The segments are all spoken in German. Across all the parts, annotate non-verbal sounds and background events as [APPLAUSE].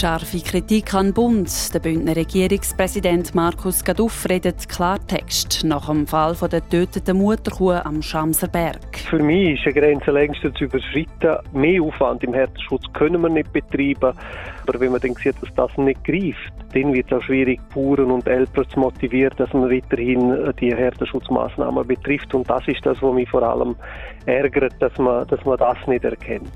Scharfe Kritik an den Bund. Der Bündner Regierungspräsident Markus Gaduff redet Klartext nach dem Fall von der töteten Mutterkuh am Schamserberg. Für mich ist eine Grenze längst zu überschritten. Mehr Aufwand im Härteschutz können wir nicht betreiben. Aber wenn man dann sieht, dass das nicht greift, dann wird es auch schwierig, Bauern und Eltern zu motivieren, dass man weiterhin die Härteschutzmaßnahmen betrifft. Und das ist das, was mich vor allem ärgert, dass man, dass man das nicht erkennt.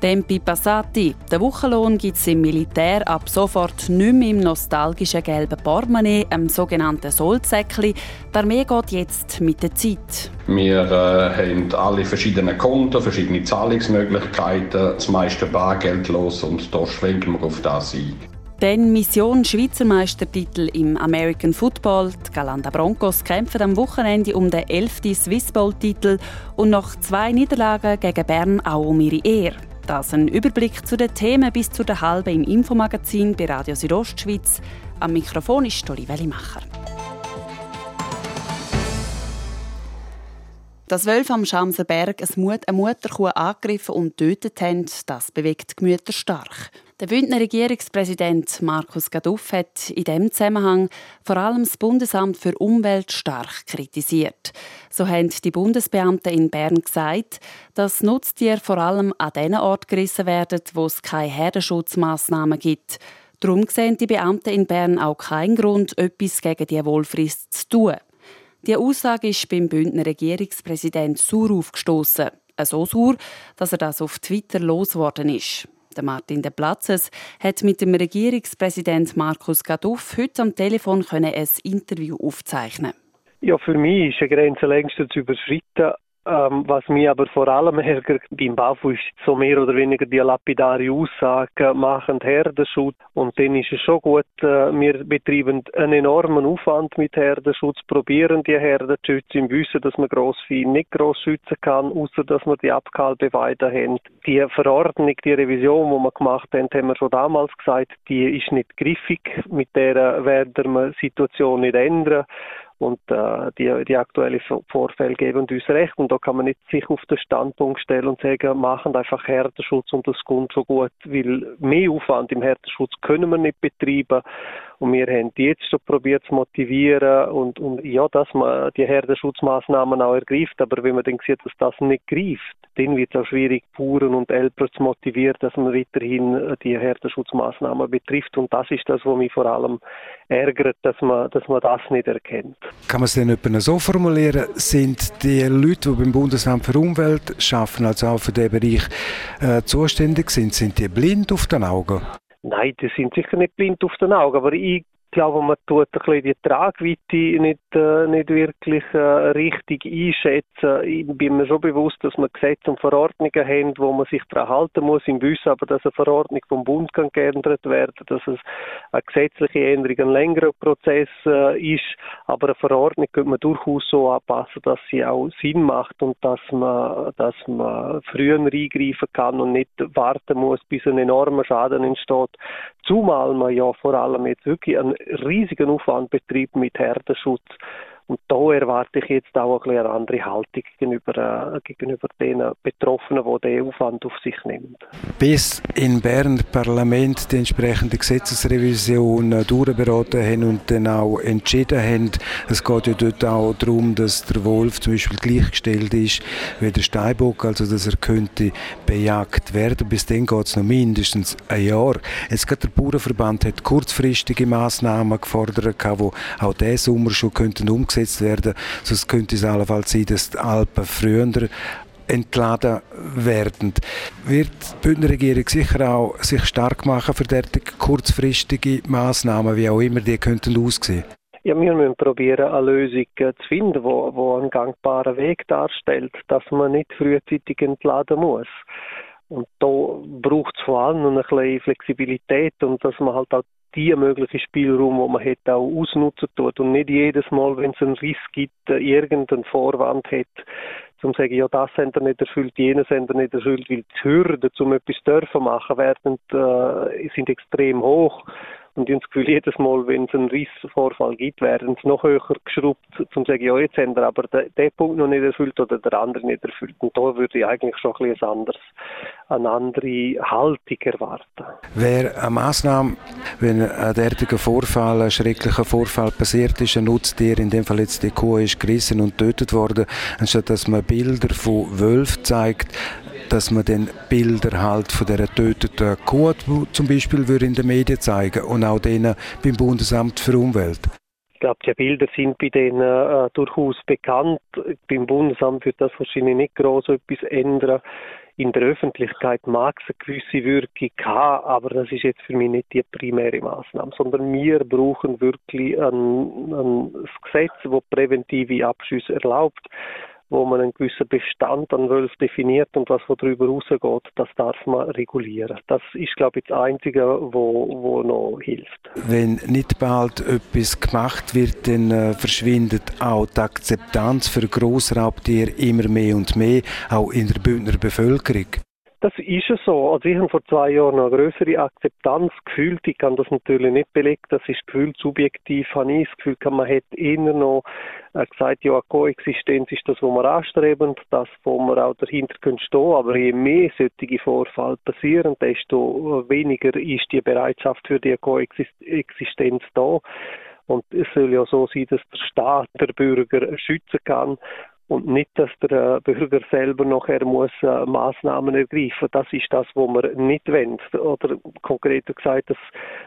Tempi passati. Den Wochenlohn gibt es im Militär ab sofort nicht mehr im nostalgischen gelben Portemonnaie, einem sogenannten Soldsäckli. Die Armee geht jetzt mit der Zeit. Wir äh, haben alle verschiedene Konten, verschiedene Zahlungsmöglichkeiten, das meiste bargeldlos und da schwenken wir auf das ein. Dann Mission Schweizer Meistertitel im American Football. Die Galanda Broncos kämpfen am Wochenende um den 11. Swiss Bowl-Titel und nach zwei Niederlagen gegen Bern auch um ihre Ehre. Das ein Überblick zu den Themen bis zu der halben im Infomagazin bei Radio Südostschweiz. Am Mikrofon ist Stoli Wellimacher. Dass Wölfe am Schamsenberg eine Mutterkuh angegriffen und getötet haben, das bewegt die Gemüter stark. Der Bündner Regierungspräsident Markus Gaduff hat in diesem Zusammenhang vor allem das Bundesamt für Umwelt stark kritisiert. So haben die Bundesbeamten in Bern gesagt, dass Nutztiere vor allem an den Ort gerissen werden, wo es keine Herdenschutzmaßnahmen gibt. Darum sehen die Beamten in Bern auch keinen Grund, etwas gegen die Wohlfrist zu tun. Die Aussage ist beim Bündner Regierungspräsident sauer aufgestoßen. So sauer, dass er das auf Twitter losgeworden ist. Martin de Platzes hat mit dem Regierungspräsident Markus Gaduff heute am Telefon ein Interview aufzeichnen. Ja, für mich ist eine Grenze längst zu überschritten. Ähm, was mich aber vor allem ärgert beim BAFU ist so mehr oder weniger die lapidare Aussage machen Herdenschutz und dann ist es schon gut, äh, wir betreiben einen enormen Aufwand mit Herdenschutz, probieren die Herden zu schützen, im Wissen, dass man Grossvieh nicht gross schützen kann, außer dass wir die Abkalbeweide haben. Die Verordnung, die Revision, die wir gemacht haben, haben wir schon damals gesagt, die ist nicht griffig, mit der werden wir die Situation nicht ändern und äh, die, die aktuellen Vorfälle geben uns recht. Und da kann man nicht sich auf den Standpunkt stellen und sagen, machen einfach Härteschutz und das kommt schon gut, weil mehr Aufwand im Härteschutz können wir nicht betreiben. Und wir haben jetzt schon probiert zu motivieren und, und ja, dass man die Herdenschutzmaßnahmen auch ergreift. Aber wenn man dann sieht, dass das nicht greift, dann wird es auch schwierig, Bauern und Eltern zu motivieren, dass man weiterhin die Herdenschutzmaßnahmen betrifft. Und das ist das, was mich vor allem ärgert, dass man, dass man das nicht erkennt. Kann man es denn etwa so formulieren? Sind die Leute, die beim Bundesamt für Umwelt arbeiten, also auch für diesen Bereich äh, zuständig sind, sind die blind auf den Augen? Nein, die sind sicher nicht blind auf den Augen, aber ich glaube, man tut ein bisschen die Tragweite nicht, äh, nicht wirklich äh, richtig einschätzen. Ich bin mir schon bewusst, dass man Gesetze und Verordnungen haben, wo man sich daran halten muss, im Wissen aber, dass eine Verordnung vom Bund kann geändert werden, dass es eine gesetzliche Änderung ein längerer Prozess äh, ist, aber eine Verordnung könnte man durchaus so anpassen, dass sie auch Sinn macht und dass man, dass man früher eingreifen kann und nicht warten muss, bis ein enormer Schaden entsteht. Zumal man ja vor allem jetzt wirklich einen riesigen Aufwand betrieben mit Herdenschutz. Und da erwarte ich jetzt auch ein eine andere Haltung gegenüber, äh, gegenüber den Betroffenen, die diesen Aufwand auf sich nehmen. Bis in Bern Parlament die entsprechende Gesetzesrevision äh, durchberaten haben und dann auch entschieden haben. Es geht ja dort auch darum, dass der Wolf zum Beispiel gleichgestellt ist wie der Steinbock, also dass er könnte bejagt werden. Bis dann geht es noch mindestens ein Jahr. Jetzt gerade der Bauernverband hat kurzfristige Massnahmen gefordert, die auch diesen Sommer schon könnten umgesetzt umgesetzt werden. Sonst könnte es allenfalls sein, dass die Alpen früher entladen werden. Wird die Bündner Regierung sicher auch sich stark machen für derartige kurzfristige Massnahmen, wie auch immer die könnten aussehen? Ja, wir müssen probieren, eine Lösung äh, zu finden, wo einen gangbaren Weg darstellt, dass man nicht frühzeitig entladen muss. Und da braucht es vor allem eine kleine Flexibilität und dass man halt auch die möglichen Spielraum, wo man hat, auch ausnutzen tut und nicht jedes Mal, wenn es einen Riss gibt, äh, irgendeinen Vorwand hat, zum zu sagen, ja, das haben wir nicht erfüllt, jenes haben wir nicht erfüllt, weil die Hürden, um etwas dürfen machen, werden, äh, sind extrem hoch. Und ich habe das Gefühl, jedes Mal, wenn es einen Rissvorfall gibt, werden sie noch höher geschraubt, um zu sagen, ja, jetzt haben wir aber den, Punkt noch nicht erfüllt oder der andere nicht erfüllt. Und da würde ich eigentlich schon ein bisschen anderes, eine andere Haltung erwarten. Wäre eine Massnahme, wenn ein derartiger Vorfall, ein schrecklicher Vorfall passiert ist, ein Nutztier, in dem Fall jetzt die Kuh ist gerissen und tötet worden, anstatt dass man Bilder von Wölfen zeigt, dass man dann Bilder halt von der getöteten Kuh zum Beispiel in den Medien zeigen und auch denen beim Bundesamt für Umwelt. Ich glaube, die Bilder sind bei denen äh, durchaus bekannt. Beim Bundesamt wird das wahrscheinlich nicht groß etwas ändern. In der Öffentlichkeit mag es eine gewisse Wirkung haben, aber das ist jetzt für mich nicht die primäre Maßnahme, sondern wir brauchen wirklich ein, ein Gesetz, das präventive Abschüsse erlaubt wo man einen gewissen Bestand an Wölfen definiert und was darüber rausgeht, das darf man regulieren. Das ist, glaube ich, das Einzige, wo, wo noch hilft. Wenn nicht bald etwas gemacht wird, dann äh, verschwindet auch die Akzeptanz für Grossraubtiere immer mehr und mehr, auch in der Bündner Bevölkerung. Das ist es so. Also ich habe vor zwei Jahren eine größere Akzeptanz gefühlt. Ich kann das natürlich nicht belegen. Das ist gefühlt subjektiv. Habe ich das Gefühl, man hätte immer noch äh, gesagt, ja, Koexistenz ist das, was wir anstreben, das, wo wir auch dahinter können stehen. Aber je mehr solche Vorfälle passieren, desto weniger ist die Bereitschaft für die Koexistenz da. Und es soll ja so sein, dass der Staat der Bürger schützen kann und nicht, dass der äh, Bürger selber nachher muss äh, Maßnahmen ergreifen. Das ist das, was wir nicht wollen. Oder konkreter gesagt, dass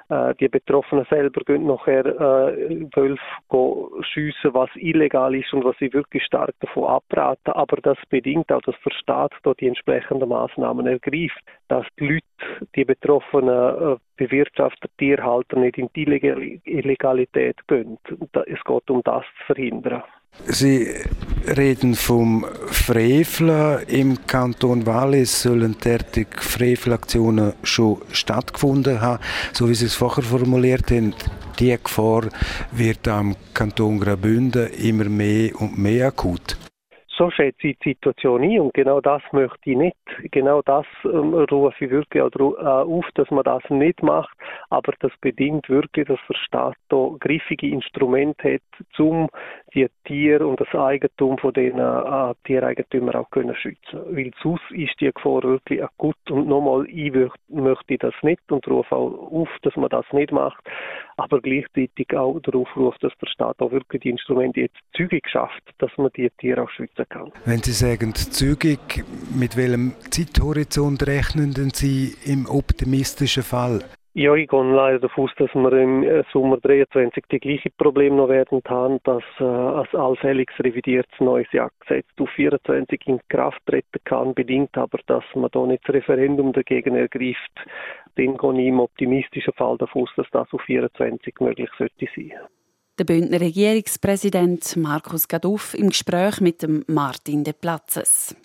äh, die Betroffenen selber gehen nachher äh, Wölfe schiessen, was illegal ist und was sie wirklich stark davon abraten. Aber das bedingt auch, dass der Staat da die entsprechenden Maßnahmen ergreift, dass die Leute, die betroffenen äh, Bewirtschafter, Tierhalter nicht in die Illegalität gehen. Es geht um das zu verhindern. Sie reden vom Freveln. Im Kanton Wallis sollen derartige Frevelaktionen schon stattgefunden haben. So wie Sie es vorher formuliert haben, die Gefahr wird am Kanton Graubünden immer mehr und mehr akut so schätze ich die Situation ein und genau das möchte ich nicht. Genau das ähm, rufe ich wirklich auch äh, auf, dass man das nicht macht, aber das bedingt wirklich, dass der Staat da griffige Instrumente hat, um die Tiere und das Eigentum von den äh, Tiereigentümern auch können schützen. Weil sonst ist die Gefahr wirklich akut und nochmal, ich möchte das nicht und rufe auch auf, dass man das nicht macht, aber gleichzeitig auch darauf ruft, dass der Staat auch wirklich die Instrumente jetzt zügig schafft, dass man die Tiere auch schützen kann. Wenn Sie sagen zügig, mit welchem Zeithorizont rechnen Sie im optimistischen Fall? Ja, ich gehe leider davon aus, dass wir im äh, Sommer 23 die gleichen Probleme noch werden haben, dass äh, ein allfälliges revidiertes neues Jagdgesetz auf 24 in Kraft treten kann, bedingt aber, dass man da nicht das Referendum dagegen ergreift. Dann gehe ich im optimistischen Fall davon aus, dass das auf 24 möglich sollte sein. Der Bündner Regierungspräsident Markus Gaduff im Gespräch mit dem Martin de Platzes.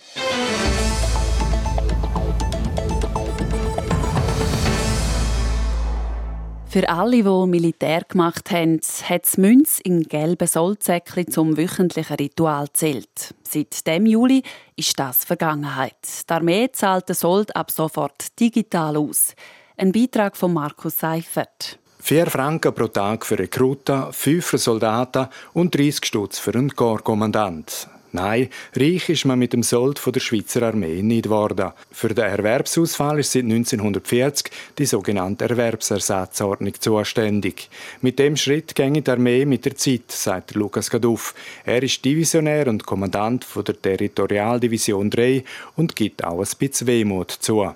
Für alle, die Militär gemacht haben, hat das Münz in gelben Soldsäckchen zum wöchentlichen Ritual zählt. Seit dem Juli ist das Vergangenheit. Die Armee zahlt den Sold ab sofort digital aus. Ein Beitrag von Markus Seifert. 4 Franken pro Tag für Rekruten, 5 für Soldaten und 30 Stutz für einen Korpskommandant. Nein, reich ist man mit dem Sold von der Schweizer Armee nicht geworden. Für den Erwerbsausfall ist seit 1940 die sogenannte Erwerbsersatzordnung zuständig. Mit dem Schritt ginge die Armee mit der Zeit, sagt Lukas Gaduff. Er ist Divisionär und Kommandant von der Territorialdivision 3 und gibt auch ein bisschen Wehmut zu.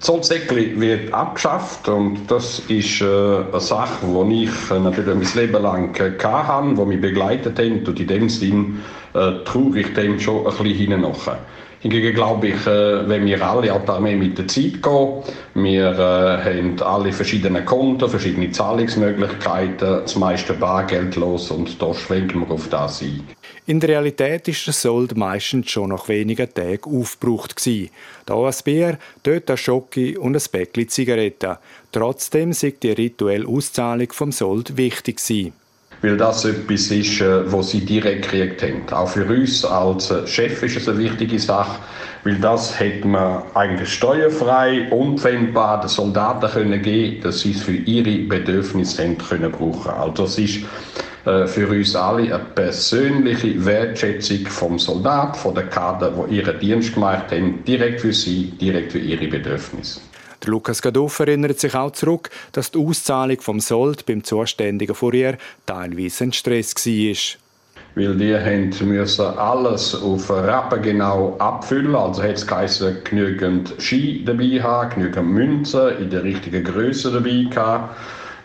Zollsäckli wird abgeschafft und das ist äh, eine Sache, die ich äh, natürlich mein Leben lang äh, hatte, die mich begleitet hat und in dem Sinn äh, trauere ich dem schon ein bisschen nachher. Hingegen glaube ich, äh, wenn wir alle auch da mit der Zeit gehen, wir äh, haben alle verschiedene Konten, verschiedene Zahlungsmöglichkeiten, das meiste bargeldlos und da schwenken wir auf das ein. In der Realität ist der Sold meistens schon nach wenigen Tagen aufgebraucht gewesen. Da ein Bier, dort ein Schoki und ein Päckchen Zigaretten. Trotzdem sei die rituelle Auszahlung vom Sold wichtig gewesen. Weil das etwas ist, äh, was sie direkt gekriegt haben. Auch für uns als äh, Chef ist es eine wichtige Sache, weil das hätte man eigentlich steuerfrei, unpfändbar den Soldaten können geben, dass sie es für ihre Bedürfnisse haben können brauchen. Also das ist äh, für uns alle eine persönliche Wertschätzung vom Soldat, von der Kader, wo ihren Dienst gemacht haben, direkt für sie, direkt für ihre Bedürfnisse. Der Lukas Gaduff erinnert sich auch zurück, dass die Auszahlung vom Sold beim zuständigen Fourier teilweise ein Stress war. Weil die müssen alles auf Rappen genau abfüllen. Also hat es genügend Ski dabei haben, genügend Münzen in der richtigen Größe dabei haben.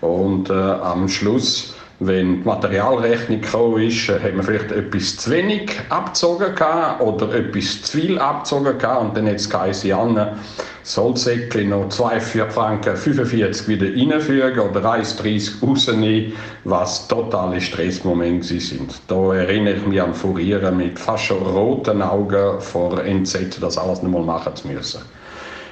Und äh, am Schluss wenn die Materialrechnung gekommen ist, äh, hat man vielleicht etwas zu wenig abgezogen oder etwas zu viel abgezogen und dann hat es geheißen, Janne, Sollsäckchen noch 2 Franken 45 wieder reinfügen oder 1,30 rausnehmen, was totale Stressmomente sind. Da erinnere ich mich an Furieren mit fast roten Augen vor Entsetzen, das alles nicht mal machen zu müssen.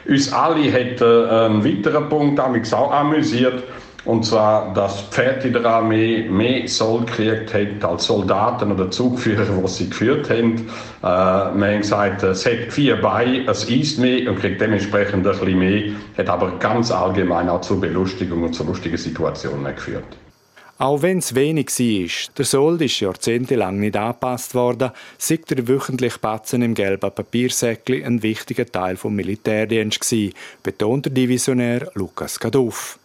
Uns alle hat äh, ein weiterer Punkt auch amüsiert. Und zwar, dass Pferde in der Armee mehr Soll gekriegt haben als Soldaten oder Zugführer, die sie geführt haben. Äh, wir haben gesagt, es hat vier Beine, es isst mehr und kriegt dementsprechend ein bisschen mehr, hat aber ganz allgemein auch zu Belustigung und zu lustigen Situationen geführt. Auch wenn es wenig war, der Sold ist jahrzehntelang nicht angepasst worden, sagt der wöchentliche Batzen im gelben Papiersäckchen ein wichtiger Teil des Militärdienstes betont der Divisionär Lukas Gaduff.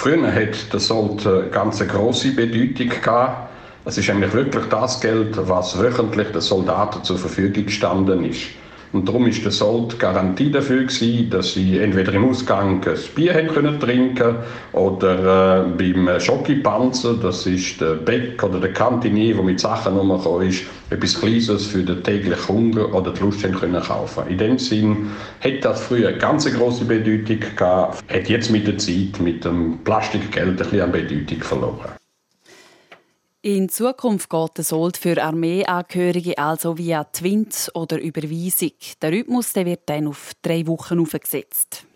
Früher hat der Sold eine ganz große Bedeutung gehabt. Es ist eigentlich wirklich das Geld, was wöchentlich den Soldaten zur Verfügung gestanden ist. Und darum ist der Sold Garantie dafür gewesen, dass sie entweder im Ausgang ein Bier haben können trinken oder äh, beim Schokipanzer, das ist der Bäck oder der Kantinier, der mit Sachen rumgekommen ist, etwas Kleines für den täglichen Hunger oder die Lust haben können kaufen. In dem Sinn hat das früher eine ganz große Bedeutung gehabt, hat jetzt mit der Zeit, mit dem Plastikgeld ein bisschen an Bedeutung verloren. In Zukunft geht der Sold für Armeeangehörige also via Twint oder Überweisung. Der Rhythmus der wird dann auf drei Wochen aufgesetzt.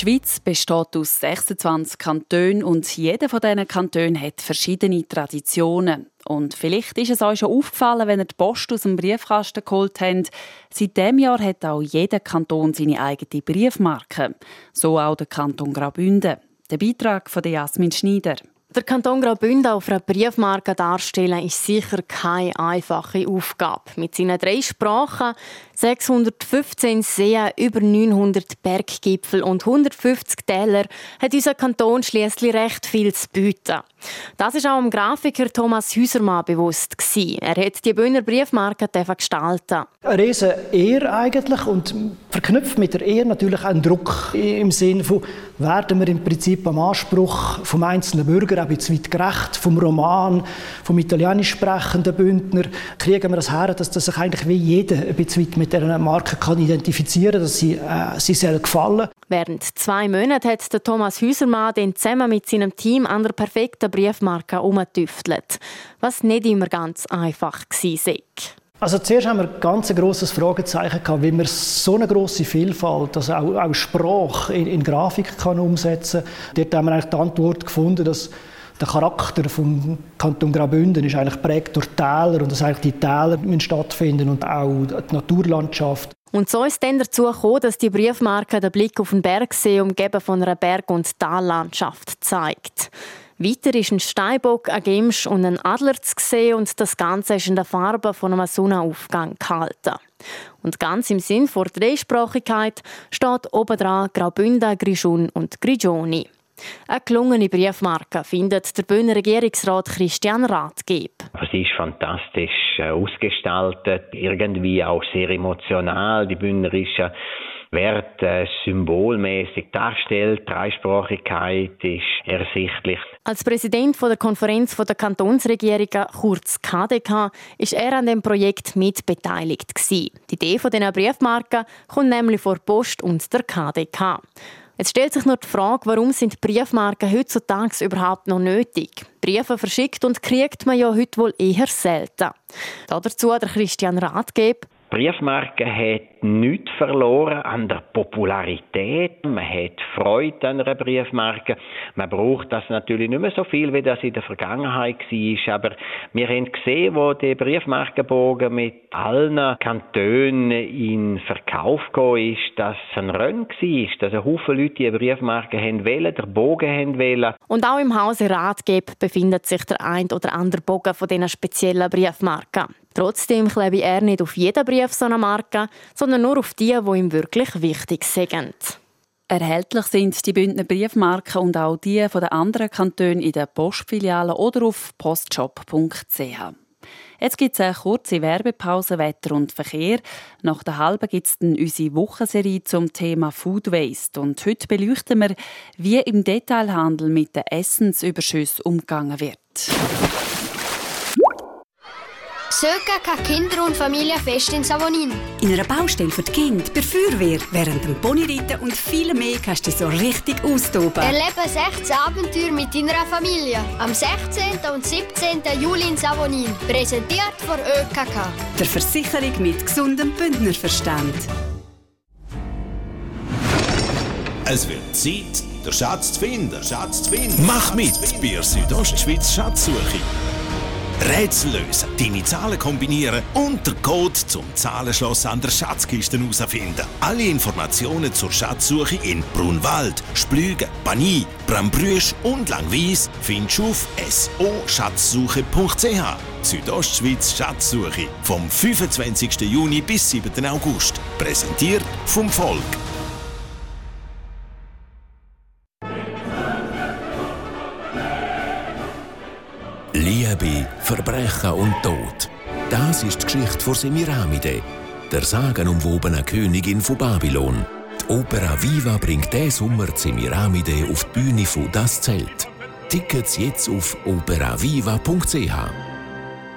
Die Schweiz besteht aus 26 Kantonen und jeder von diesen Kantonen hat verschiedene Traditionen. Und vielleicht ist es euch schon aufgefallen, wenn ihr die Post aus dem Briefkasten geholt habt. Seit diesem Jahr hat auch jeder Kanton seine eigene Briefmarke. So auch der Kanton Graubünden. Der Beitrag von Jasmin Schneider. Der Kanton Graubünden auf einer Briefmarke darstellen, ist sicher keine einfache Aufgabe. Mit seinen drei Sprachen, 615 Seen, über 900 Berggipfel und 150 Täler hat unser Kanton schließlich recht viel zu bieten. Das ist auch dem Grafiker Thomas Hüsermann bewusst gewesen. Er hat die Bühner Briefmarke gestalten. Eine riesen Ehre eigentlich und verknüpft mit der Ehre natürlich einen Druck im Sinne von werden wir im Prinzip am Anspruch vom einzelnen Bürger ein bisschen weit gerecht, vom Roman, vom italienisch sprechenden Bündner, kriegen wir das her, dass das sich eigentlich wie jeder ein bisschen weit mit dieser Marke kann identifizieren, dass sie, äh, sie sehr gefallen. Während zwei Monaten hat der Thomas Hüsermann den zusammen mit seinem Team an der perfekten Briefmarke herumgetüftelt, was nicht immer ganz einfach war. Also zuerst haben wir ein ganz grosses Fragezeichen gehabt, wie man so eine grosse Vielfalt, also auch, auch Sprache in, in Grafik kann umsetzen kann. Dort haben wir eigentlich die Antwort gefunden, dass der Charakter vom Kanton Graubünden ist eigentlich prägt durch Täler und dass eigentlich die Täler stattfinden und auch die Naturlandschaft. Und so ist dann dazu gekommen, dass die Briefmarke den Blick auf den Bergsee umgeben von einer Berg- und Tallandschaft zeigt. Weiter ist ein Steinbock, ein Gimsch und ein Adler zu sehen und das Ganze ist in der Farbe von einem Sonnenaufgang gehalten. Und ganz im Sinn vor Dreisprachigkeit steht oben dran Graubünden, Grischun und Grigioni. Eine gelungene Briefmarke findet der Bühner Regierungsrat Christian Rathgeb. Sie ist fantastisch äh, ausgestaltet, irgendwie auch sehr emotional. Die Bühner ist Wert äh, symbolmäßig darstellt. Dreisprachigkeit ist ersichtlich. Als Präsident der Konferenz der Kantonsregierungen, kurz KDK, ist er an dem Projekt mitbeteiligt Die Idee dieser Briefmarken kommt nämlich vor Post und der KDK. Jetzt stellt sich nur die Frage, warum sind Briefmarken heutzutage überhaupt noch nötig? Briefe verschickt und kriegt man ja heute wohl eher selten. Dazu der Christian Ratgeb. Briefmarke hat nichts verloren an der Popularität. Man hat Freude an einer Briefmarke. Man braucht das natürlich nicht mehr so viel, wie das in der Vergangenheit war. Aber wir haben gesehen, wo der Briefmarkenbogen mit allen Kantonen in Verkauf gegangen ist, dass es ein Rennen war, dass ein Haufen Leute die Briefmarke haben wollen, der Bogen haben wollen. Und auch im Hause Ratgeber befindet sich der ein oder andere Bogen von diesen speziellen Briefmarken. Trotzdem klebe er nicht auf jeden Brief so eine Marke, sondern nur auf die, die ihm wirklich wichtig sind. Erhältlich sind die Bündner Briefmarken und auch die von den anderen Kantonen in den Postfilialen oder auf postshop.ch. Jetzt gibt es eine kurze Werbepause Wetter und Verkehr. Nach der halben gibt es dann unsere Wochenserie zum Thema Food Waste. Und heute beleuchten wir, wie im Detailhandel mit den Essensüberschüssen umgegangen wird. Söka kann Kinder- und Familienfest in Savonin. In einer Baustelle für die Kinder, bei Feuerwehr, während dem Ponyritten und viel mehr kannst du so richtig austoben. Erlebe 16 Abenteuer mit deiner Familie. Am 16. und 17. Juli in Savonin. Präsentiert von ÖKK. Der Versicherung mit gesundem Bündnerverstand. Es wird Zeit, den Schatz zu finden. Schatz zu finden. Mach mit bei der Südostschweiz Schatzsuche. Rätsel lösen, deine Zahlen kombinieren und den Code zum Zahlenschloss an der Schatzkiste herausfinden. Alle Informationen zur Schatzsuche in Brunwald, Splügen, Bani, Brambrüsch und Langwies findest du auf so-schatzsuche.ch. Südostschweiz Schatzsuche vom 25. Juni bis 7. August. Präsentiert vom Volk. Liebe, Verbrechen und Tod. Das ist die Geschichte von Semiramide, der sagenumwobenen Königin von Babylon. Die Opera Viva bringt diesen Sommer Semiramide auf die Bühne von Das Zelt. Tickets jetzt auf operaviva.ch.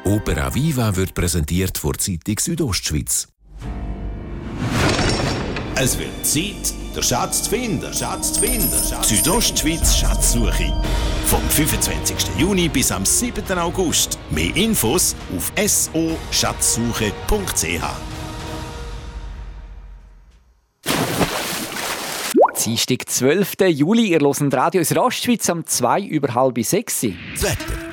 Opera Viva wird präsentiert vor Zeitung Südostschweiz. Es wird Zeit, den Schatz zu finden. Schatz zu finden. Südostschweiz Schatzsuche. Vom 25. Juni bis am 7. August. Mehr Infos auf so-schatzsuche.ch. Dienstag, 12. Juli, ihr hört Radio aus Rostschweiz am 2 über halb 6. Das Wetter.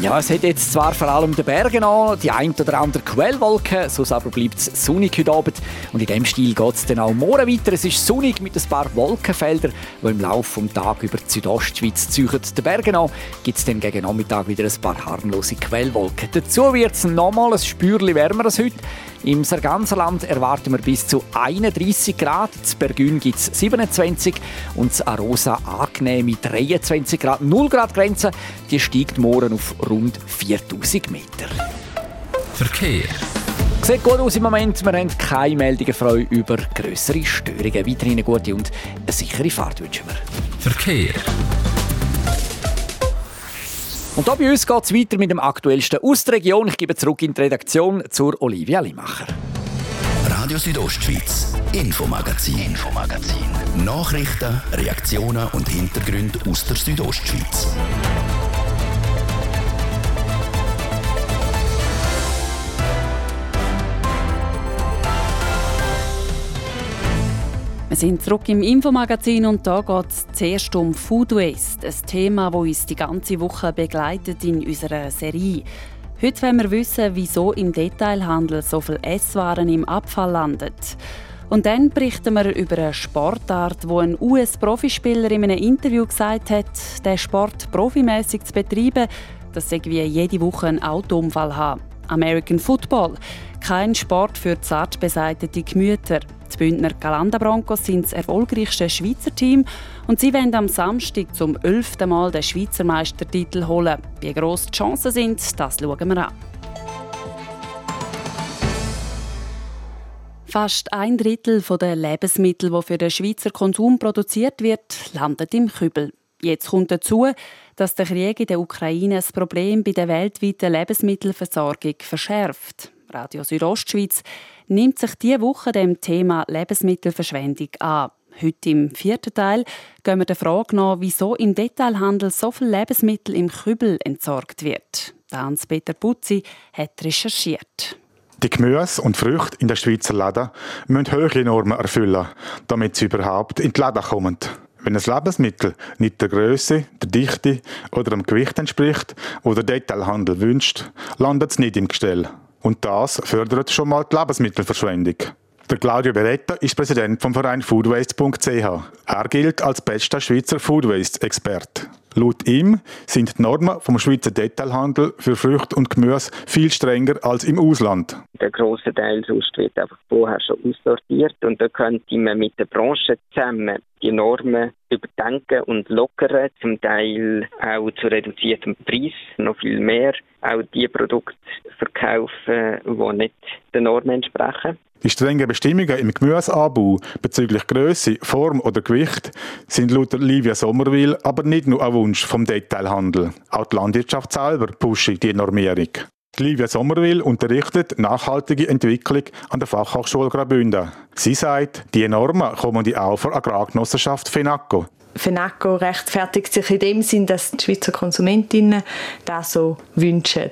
Ja, es hat jetzt zwar vor allem den Bergen an, die ein oder andere Quellwolke, sonst aber bleibt es sonnig heute Abend. Und in dem Stil geht es dann auch morgen weiter. Es ist sonnig mit ein paar Wolkenfeldern, die im Laufe des Tages über die Südostschweiz ziehen. Den Bergen an gibt es dann gegen Nachmittag wieder ein paar harmlose Quellwolken. Dazu wird es nochmal ein Spürchen wärmer als heute. Im Sarganserland erwarten wir bis zu 31 Grad. In Bergün gibt es 27 und in Arosa angenehme 23 Grad. 0 Grad Grenze, die steigt morgen auf rund 4000 Meter. Verkehr. Sieht gut aus im Moment. Wir haben keine Meldungen frei über größere Störungen. Weiterhin eine gute und eine sichere Fahrt wünschen wir. Verkehr. Und da bei uns geht es weiter mit dem Aktuellsten aus der Region. Ich gebe zurück in die Redaktion zur Olivia Limacher. Radio Südostschweiz, Infomagazin, Infomagazin. Nachrichten, Reaktionen und Hintergründe aus der Südostschweiz. Sind zurück im Infomagazin und da geht es zuerst um Food Waste, ein Thema, das uns die ganze Woche begleitet in unserer Serie. Heute wollen wir wissen, wieso im Detailhandel so viel Esswaren im Abfall landet. Und dann berichten wir über eine Sportart, wo ein US-Profispieler in einem Interview gesagt hat, den Sport profimäßig zu betreiben, das sei jede Woche einen Autounfall haben. American Football. Kein Sport für zart beseitete Gemüter. Die Bündner Galanda Broncos sind das erfolgreichste Schweizer Team und sie wollen am Samstag zum elften Mal den Schweizer Meistertitel holen. Wie gross die Chancen sind, das schauen wir an. Fast ein Drittel der Lebensmittel, die für den Schweizer Konsum produziert wird, landet im Kübel. Jetzt kommt dazu, dass der Krieg in der Ukraine das Problem bei der weltweiten Lebensmittelversorgung verschärft. Radio Südostschweiz, nimmt sich diese Woche dem Thema Lebensmittelverschwendung an. Heute im vierten Teil gehen wir der Frage nach, wieso im Detailhandel so viel Lebensmittel im Kübel entsorgt wird. Hans-Peter Putzi hat recherchiert. Die Gemüse und Früchte in der Schweizer Läden müssen hohe Normen erfüllen, damit sie überhaupt in die Läden kommen. Wenn ein Lebensmittel nicht der Größe, der Dichte oder dem Gewicht entspricht, wo der Detailhandel wünscht, landet es nicht im Gestell. Und das fördert schon mal die Lebensmittelverschwendung. Der Claudio Beretta ist Präsident vom Verein foodwaste.ch. Er gilt als bester Schweizer Foodwaste-Experte. Laut ihm sind die Normen vom Schweizer Detailhandel für Früchte und Gemüse viel strenger als im Ausland. Der große Teil sonst wird einfach vorher schon aussortiert und da könnte man mit der Branche zusammen die Normen überdenken und lockern, zum Teil auch zu reduziertem Preis, noch viel mehr auch die Produkte verkaufen, die nicht den Normen entsprechen. Die strengen Bestimmungen im Gemüseanbau bezüglich Größe, Form oder Gewicht sind laut Livia Sommerwil aber nicht nur ein Wunsch vom Detailhandel. Auch die Landwirtschaft selber pushe die Normierung. Livia Sommerwil unterrichtet nachhaltige Entwicklung an der Fachhochschule Graubünden. Sie sagt, die Normen kommen auch von Agrargenossenschaft FENACO. FENACO rechtfertigt sich in dem Sinn, dass die Schweizer Konsumentinnen das so wünschen.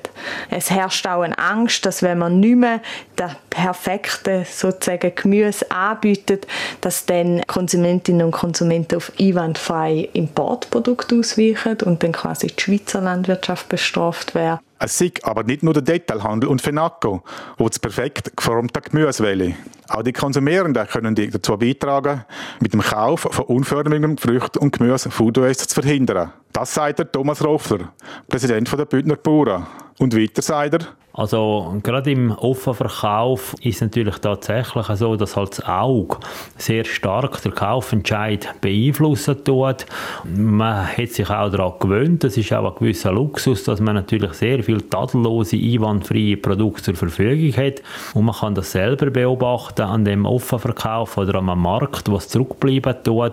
Es herrscht auch eine Angst, dass wenn man nicht mehr das perfekte sozusagen Gemüse anbietet, dass dann Konsumentinnen und Konsumenten auf einwandfreie Importprodukte ausweichen und dann quasi die Schweizer Landwirtschaft bestraft werden. Es sind aber nicht nur der Detailhandel und FENACO, wo das perfekt geformte Gemüse wählen. Auch die Konsumierenden können dazu beitragen, mit dem Kauf von unförmigem Früchten und Gemüse Food Waste zu verhindern. Das sagt der Thomas Roffler, Präsident der Bündner Bauern. Und weiter sagt er, also gerade im Offenverkauf ist natürlich tatsächlich so, dass halt das Auge sehr stark den Kaufentscheid beeinflussen tut. Man hat sich auch daran gewöhnt, das ist auch ein gewisser Luxus, dass man natürlich sehr viel tadellose, einwandfreie Produkte zur Verfügung hat. Und man kann das selber beobachten an dem Offenverkauf oder am Markt, was zurückbleiben tut,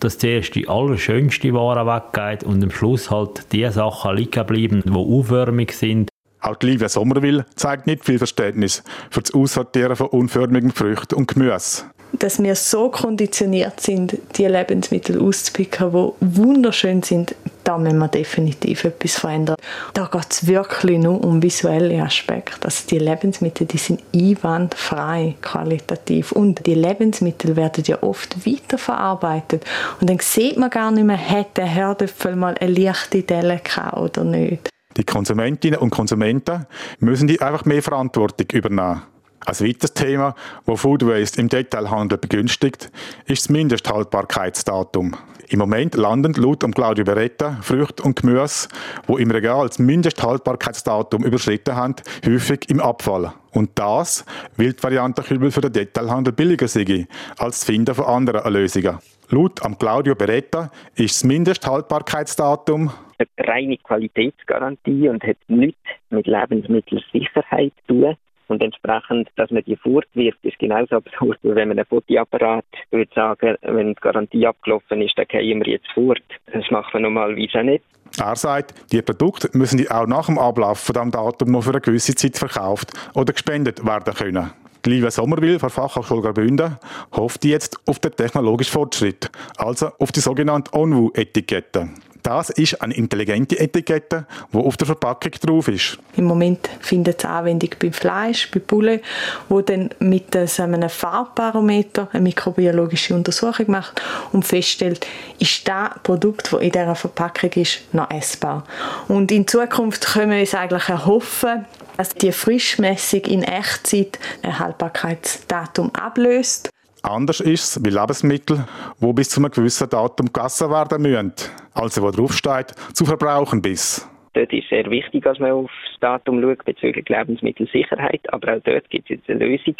dass zuerst die allerschönste Ware weggeht und am Schluss halt die Sachen liegen bleiben, die aufwärmig sind auch die Livia Sommerwil zeigt nicht viel Verständnis für das Aussortieren von unförmigen Früchten und Gemüse. Dass wir so konditioniert sind, die Lebensmittel auszupicken, die wunderschön sind, da müssen wir definitiv etwas verändern. Da geht es wirklich nur um visuelle Aspekte. Also die Lebensmittel, die sind einwandfrei qualitativ und die Lebensmittel werden ja oft weiterverarbeitet und dann sieht man gar nicht mehr, hat der Herdöpfel mal eine leichte Delle oder nicht. Die Konsumentinnen und Konsumenten müssen die einfach mehr Verantwortung übernehmen. Ein weiteres Thema, das Food Waste im Detailhandel begünstigt, ist das Mindesthaltbarkeitsdatum. Im Moment landen laut um Claudio Beretta Früchte und Gemüse, wo im Regal das Mindesthaltbarkeitsdatum überschritten haben, häufig im Abfall. Und das, weil die Variantenkübel für den Detailhandel billiger sei als das Finden von anderen Lösungen. Laut am Claudio Beretta ist das Mindesthaltbarkeitsdatum eine reine Qualitätsgarantie und hat nichts mit Lebensmittelsicherheit zu tun. Und entsprechend, dass man die fortwirft, ist genauso absurd, wie wenn man ein Fotoapparat würde sagen, wenn die Garantie abgelaufen ist, dann gehen wir jetzt fort. Das macht man normalerweise nicht. Er sagt, die Produkte müssen auch nach dem Ablauf von diesem Datum noch für eine gewisse Zeit verkauft oder gespendet werden können. Die Livia Sommerwil von Fachhochschule Graubünden hofft jetzt auf den technologischen Fortschritt, also auf die sogenannte ONWU-Etikette. Das ist eine intelligente Etikette, die auf der Verpackung drauf ist. Im Moment findet es Anwendung beim Fleisch, bei Bulle, wo dann mit einem Farbbarometer eine mikrobiologische Untersuchung macht und feststellt, ist das Produkt, das in dieser Verpackung ist, noch essbar. Und in Zukunft können wir uns eigentlich erhoffen, dass die Frischmessung in Echtzeit ein Haltbarkeitsdatum ablöst Anders ist es bei Lebensmitteln, die bis zu einem gewissen Datum gegessen werden müssen. Also wo draufsteht, zu verbrauchen bis. Dort ist sehr wichtig, dass man auf das Datum schaut bezüglich Lebensmittelsicherheit. Aber auch dort gibt es jetzt eine Lösung,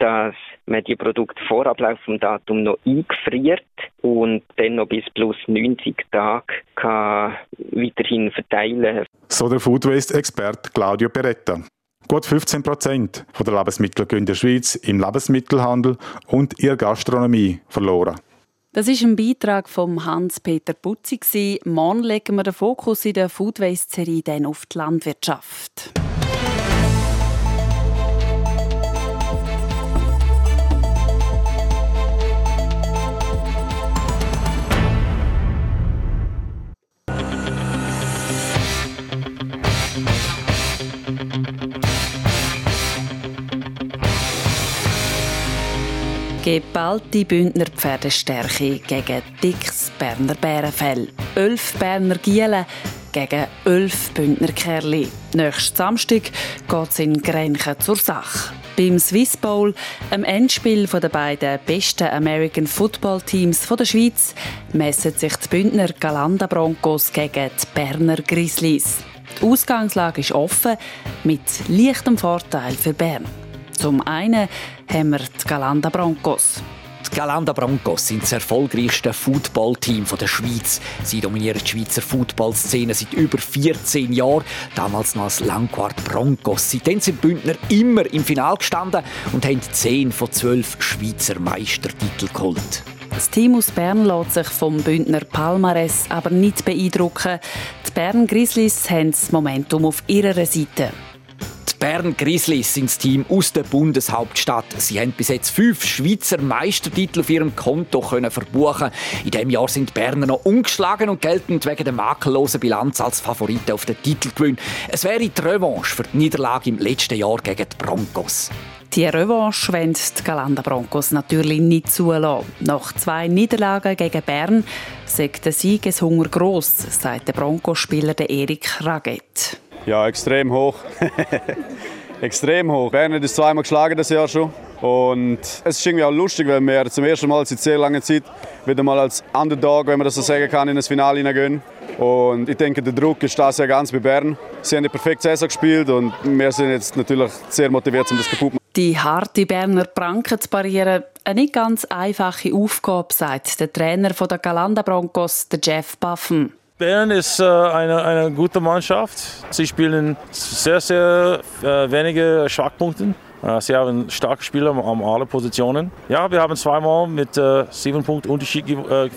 dass man die Produkte vor Ablauf vom Datum noch eingefriert und dann noch bis plus 90 Tage kann weiterhin verteilen. So der Food Waste Experte Claudio Peretta. Gut 15 Prozent der Lebensmittel gehen in der Schweiz im Lebensmittelhandel und in der Gastronomie verloren. Das ist ein Beitrag von Hans-Peter Putzi. Morgen legen wir den Fokus in der Food Waste-Serie auf die Landwirtschaft. Geballte Bündner Pferdestärke gegen dickes Berner Bärenfell. Elf Berner Gielen gegen elf Bündner Kerli. Nächsten Samstag geht es in Grenchen zur Sache. Beim Swiss Bowl, einem Endspiel der beiden besten American Football Teams der Schweiz, messen sich die Bündner Galanda Broncos gegen die Berner Grizzlies. Die Ausgangslage ist offen, mit leichtem Vorteil für Bern. Zum einen haben wir die Galanda Broncos. Die Galanda Broncos sind das erfolgreichste Footballteam der Schweiz. Sie dominieren die Schweizer Footballszene seit über 14 Jahren, damals noch als Langquart Broncos. Seitdem sind Bündner immer im Finale gestanden und haben 10 von 12 Schweizer Meistertitel geholt. Das Team aus Bern lässt sich vom Bündner Palmares aber nicht beeindrucken. Die Bern Grizzlies haben das Momentum auf ihrer Seite. Bern Grizzlies sind das Team aus der Bundeshauptstadt. Sie haben bis jetzt fünf Schweizer Meistertitel auf ihrem Konto können verbuchen. In diesem Jahr sind die Berner noch ungeschlagen und gelten wegen der makellosen Bilanz als Favoriten auf den Titelgewinn. Es wäre die Revanche für die Niederlage im letzten Jahr gegen die Broncos. Die Revanche wollen die Galanda Broncos natürlich nicht zulassen. Nach zwei Niederlagen gegen Bern sagt der Siegeshunger gross, sagt der Broncospieler Erik Raget. Ja, extrem hoch. [LAUGHS] extrem hoch. Bern hat es zweimal geschlagen das Jahr schon. Und es ist irgendwie auch lustig, wenn wir zum ersten Mal seit sehr langer Zeit wieder mal als Underdog, wenn man das so sagen kann, in das Finale hineingehen. Und ich denke, der Druck ist da sehr ganz bei Bern. Sie haben eine perfekte Saison gespielt und wir sind jetzt natürlich sehr motiviert, um das kaputt zu machen. Die harte Berner Pranken zu parieren, eine nicht ganz einfache Aufgabe, sagt der Trainer der Galanda Broncos, Jeff Buffen. Bern ist äh, eine, eine gute Mannschaft. Sie spielen sehr, sehr äh, wenige Schwachpunkte. Äh, sie haben starke Spieler an allen Positionen. Ja, wir haben zweimal mit äh, sieben Punkten Unterschied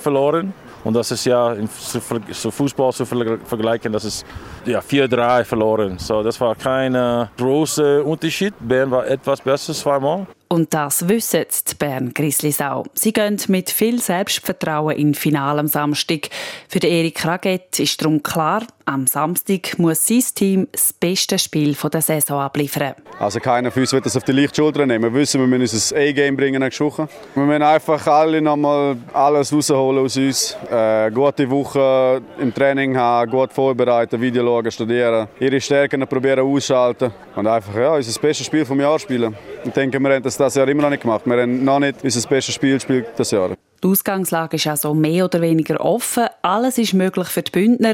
verloren. Und das ist ja im Fußball zu vergleichen, das ist ja 4-3 verloren. So, das war kein äh, großer Unterschied. Bern war etwas besser zweimal. Und das wissen die Bern Grizzlies auch. Sie gehen mit viel Selbstvertrauen in Finale am Samstag. Für Erik Raget ist darum klar, am Samstag muss sein Team das beste Spiel der Saison abliefern. Also keiner von uns wird das auf die leichte Schulter nehmen. Wir wissen, wir müssen unser A-Game bringen nächste Woche. Wir müssen einfach alle nochmal alles rausholen aus uns. Äh, gute Woche im Training haben, gut vorbereiten, Video schauen, studieren, ihre Stärken probieren ausschalten und einfach ja, unser bestes Spiel vom Jahr spielen. Ich denke, wir haben das das Jahr immer noch nicht gemacht. Wir haben noch nicht unser bestes Spiel gespielt das Jahr. Die Ausgangslage ist also mehr oder weniger offen. Alles ist möglich für die Bündner.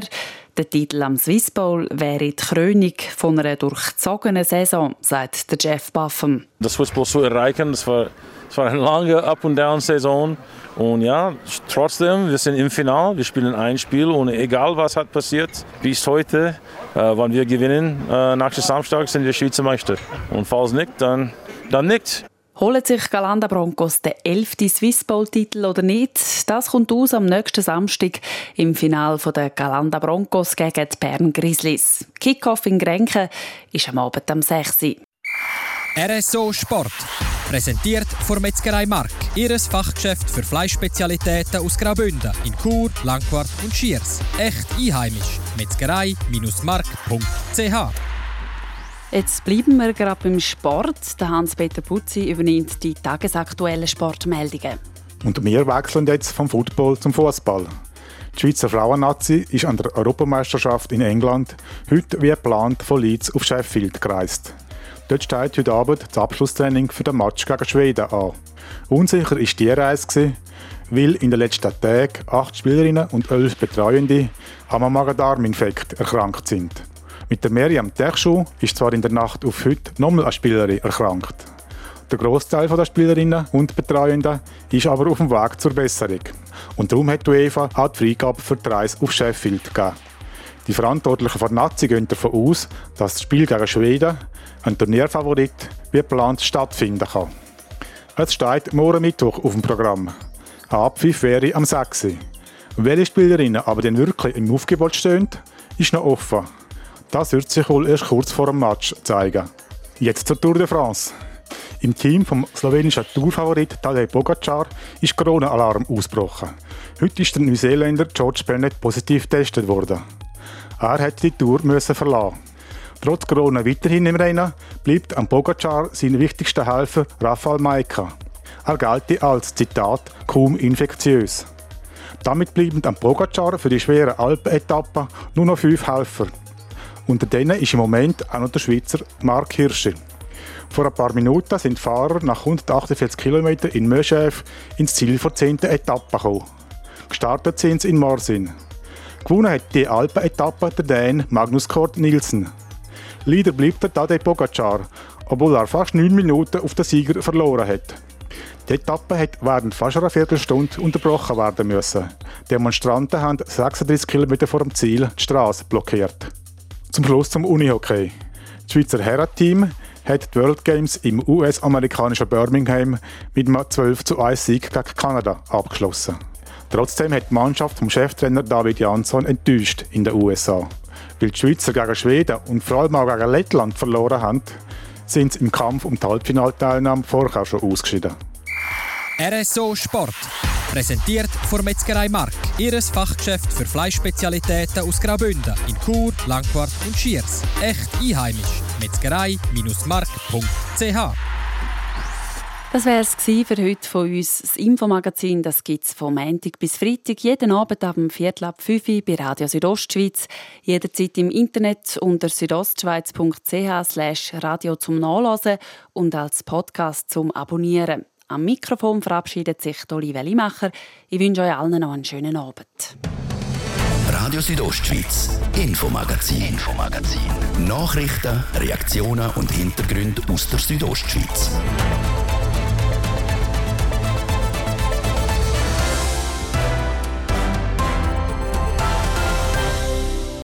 Der Titel am Swiss Bowl wäre die Krönung von einer durchzogenen Saison, sagt der Jeff Buffum. Das Fußball zu erreichen, das war, das war eine lange Up- und ja, trotzdem, wir sind im Finale, wir spielen ein Spiel und egal was hat passiert, bis heute, äh, wenn wir gewinnen, äh, nach dem Samstag sind wir Schweizer Meister. Und falls nicht, dann, dann nicht. Holen sich Galanda Broncos den 11. Swiss Bowl-Titel oder nicht? Das kommt aus am nächsten Samstag im Finale der Galanda Broncos gegen die Bern Grizzlies. Kickoff in Grenken ist am Abend am 6. RSO Sport. Präsentiert von Metzgerei Mark. Ihres Fachgeschäft für Fleischspezialitäten aus Graubünden in Chur, Langquart und Schiers. Echt einheimisch. Metzgerei-mark.ch Jetzt bleiben wir gerade beim Sport. Der Hans-Peter Putzi übernimmt die tagesaktuellen Sportmeldungen. Und wir wechseln jetzt vom Football zum Fußball. Die Schweizer Frauennazi ist an der Europameisterschaft in England heute wie geplant von Leeds auf Sheffield gereist. Dort steht heute Abend das Abschlusstraining für den Match gegen Schweden an. Unsicher ist die Reise, weil in den letzten Tagen acht Spielerinnen und elf Betreuende am Magen-Darm-Infekt erkrankt sind. Mit der Miriam Techschuh ist zwar in der Nacht auf heute nochmal eine Spielerin erkrankt. Der Großteil der Spielerinnen und Betreuenden ist aber auf dem Weg zur Besserung. Und darum hat UEFA auch die Freigabe für die Reise auf Sheffield gegeben. Die Verantwortlichen von Nazi gehen davon aus, dass das Spiel gegen Schweden, ein Turnierfavorit, wie geplant stattfinden kann. Es steht morgen Mittwoch auf dem Programm. Ein Abpfiff wäre am 6. Welche Spielerinnen aber denn wirklich im Aufgebot stehen, ist noch offen. Das wird sich wohl erst kurz vor dem Match zeigen. Jetzt zur Tour de France. Im Team vom slowenischen Tourfavorit Tadej Pogacar ist Corona-Alarm ausgebrochen. Heute ist der Neuseeländer George Bennett positiv getestet worden. Er hat die Tour müssen verlassen. Trotz Corona weiterhin im Rennen bleibt am Pogacar sein wichtigster Helfer Rafael Maika. Er gelte als, Zitat, kaum infektiös. Damit blieben am Pogacar für die schweren Alpenetappen nur noch fünf Helfer. Unter denen ist im Moment auch noch der Schweizer Mark Hirschi. Vor ein paar Minuten sind Fahrer nach 148 km in Möschäf ins Ziel der 10. Etappe gekommen. Gestartet sind sie in Marsin. Gewonnen hat die Alpenetappe der Dän Magnus Kort Nielsen. Leider bleibt der Tadej Pogacar, obwohl er fast 9 Minuten auf den Sieger verloren hat. Die Etappe hat während fast einer Viertelstunde unterbrochen werden müssen. Demonstranten haben 36 km vor dem Ziel die Straße blockiert. Zum Schluss zum Unihockey. Das Schweizer Herrenteam hat die World Games im US-amerikanischen Birmingham mit einem 12 zu 1 Sieg gegen Kanada abgeschlossen. Trotzdem hat die Mannschaft vom Cheftrainer David Jansson enttäuscht in den USA. Weil die Schweizer gegen Schweden und vor allem auch gegen Lettland verloren haben, sind sie im Kampf um die Halbfinalteilnahme vorher schon ausgeschieden. RSO Sport. Präsentiert von Metzgerei Mark. Ihres Fachgeschäft für Fleischspezialitäten aus Graubünden in Chur, Langquart und Schiers. Echt einheimisch. Metzgerei-mark.ch das wäre es für heute von uns. Das Infomagazin gibt es von Montag bis Freitag, jeden Abend ab dem Viertel ab 5 Uhr bei Radio Südostschweiz. Jederzeit im Internet unter südostschweiz.ch radio zum Nachlesen und als Podcast zum Abonnieren. Am Mikrofon verabschiedet sich Dolly Wellimacher. Ich wünsche euch allen noch einen schönen Abend. Radio Südostschweiz, Infomagazin, Infomagazin. Nachrichten, Reaktionen und Hintergründe aus der Südostschweiz.